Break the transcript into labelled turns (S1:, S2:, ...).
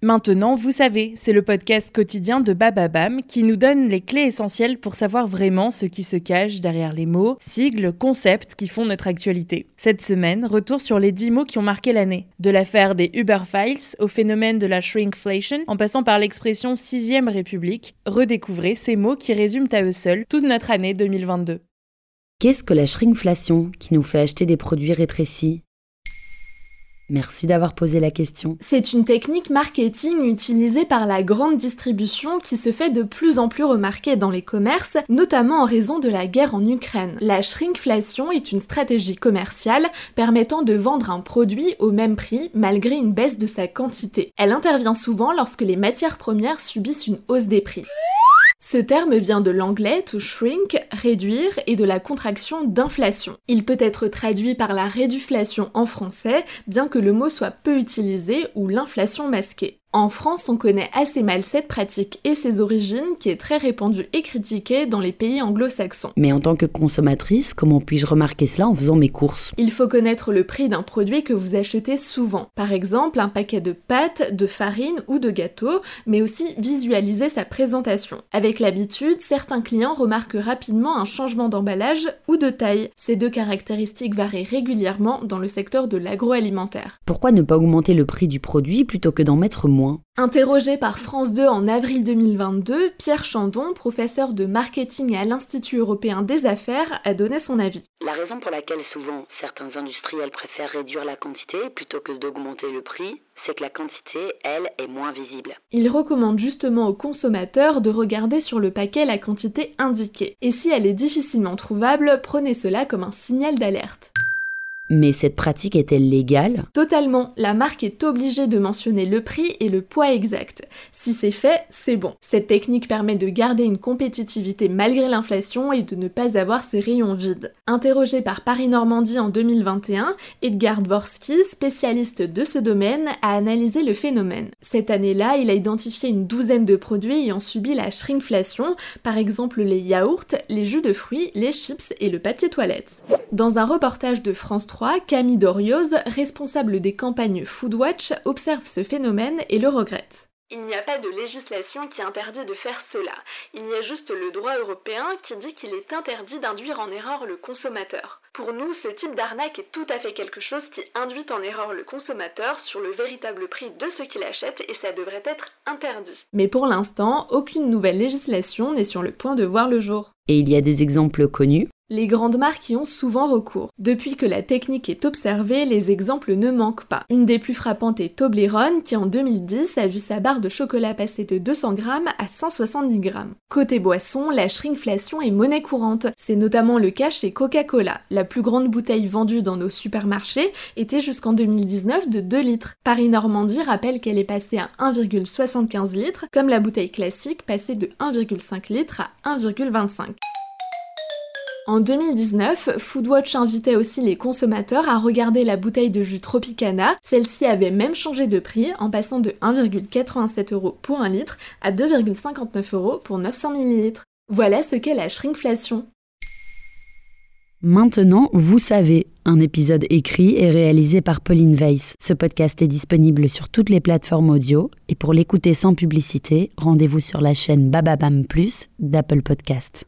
S1: Maintenant, vous savez, c'est le podcast quotidien de Bababam qui nous donne les clés essentielles pour savoir vraiment ce qui se cache derrière les mots, sigles, concepts qui font notre actualité. Cette semaine, retour sur les 10 mots qui ont marqué l'année. De l'affaire des Uber Files au phénomène de la shrinkflation, en passant par l'expression sixième république, redécouvrez ces mots qui résument à eux seuls toute notre année 2022.
S2: Qu'est-ce que la shrinkflation qui nous fait acheter des produits rétrécis? Merci d'avoir posé la question.
S3: C'est une technique marketing utilisée par la grande distribution qui se fait de plus en plus remarquer dans les commerces, notamment en raison de la guerre en Ukraine. La shrinkflation est une stratégie commerciale permettant de vendre un produit au même prix malgré une baisse de sa quantité. Elle intervient souvent lorsque les matières premières subissent une hausse des prix. Ce terme vient de l'anglais to shrink, réduire, et de la contraction d'inflation. Il peut être traduit par la réduflation en français, bien que le mot soit peu utilisé, ou l'inflation masquée. En France, on connaît assez mal cette pratique et ses origines qui est très répandue et critiquée dans les pays anglo-saxons.
S2: Mais en tant que consommatrice, comment puis-je remarquer cela en faisant mes courses?
S3: Il faut connaître le prix d'un produit que vous achetez souvent. Par exemple, un paquet de pâtes, de farine ou de gâteaux, mais aussi visualiser sa présentation. Avec l'habitude, certains clients remarquent rapidement un changement d'emballage ou de taille. Ces deux caractéristiques varient régulièrement dans le secteur de l'agroalimentaire.
S2: Pourquoi ne pas augmenter le prix du produit plutôt que d'en mettre moins
S3: Interrogé par France 2 en avril 2022, Pierre Chandon, professeur de marketing à l'Institut européen des affaires, a donné son avis.
S4: La raison pour laquelle souvent certains industriels préfèrent réduire la quantité plutôt que d'augmenter le prix, c'est que la quantité, elle, est moins visible.
S3: Il recommande justement aux consommateurs de regarder sur le paquet la quantité indiquée. Et si elle est difficilement trouvable, prenez cela comme un signal d'alerte.
S2: Mais cette pratique est-elle légale?
S3: Totalement. La marque est obligée de mentionner le prix et le poids exact. Si c'est fait, c'est bon. Cette technique permet de garder une compétitivité malgré l'inflation et de ne pas avoir ses rayons vides. Interrogé par Paris-Normandie en 2021, Edgar Dvorsky, spécialiste de ce domaine, a analysé le phénomène. Cette année-là, il a identifié une douzaine de produits ayant subi la shrinkflation, par exemple les yaourts, les jus de fruits, les chips et le papier toilette. Dans un reportage de France 3, Camille Dorioz, responsable des campagnes Foodwatch, observe ce phénomène et le regrette.
S5: Il n'y a pas de législation qui interdit de faire cela. Il y a juste le droit européen qui dit qu'il est interdit d'induire en erreur le consommateur. Pour nous, ce type d'arnaque est tout à fait quelque chose qui induit en erreur le consommateur sur le véritable prix de ce qu'il achète et ça devrait être interdit.
S3: Mais pour l'instant, aucune nouvelle législation n'est sur le point de voir le jour.
S2: Et il y a des exemples connus?
S3: Les grandes marques y ont souvent recours. Depuis que la technique est observée, les exemples ne manquent pas. Une des plus frappantes est Toblerone qui en 2010 a vu sa barre de chocolat passer de 200 grammes à 170 grammes. Côté boisson, la shrinkflation est monnaie courante. C'est notamment le cas chez Coca-Cola. La plus grande bouteille vendue dans nos supermarchés était jusqu'en 2019 de 2 litres. Paris-Normandie rappelle qu'elle est passée à 1,75 litres, comme la bouteille classique passée de 1,5 litres à 1,25. En 2019, Foodwatch invitait aussi les consommateurs à regarder la bouteille de jus Tropicana. Celle-ci avait même changé de prix en passant de 1,87 euros pour un litre à 2,59 euros pour 900 ml. Voilà ce qu'est la shrinkflation.
S2: Maintenant, vous savez, un épisode écrit et réalisé par Pauline Weiss. Ce podcast est disponible sur toutes les plateformes audio et pour l'écouter sans publicité, rendez-vous sur la chaîne Bababam Plus d'Apple Podcast.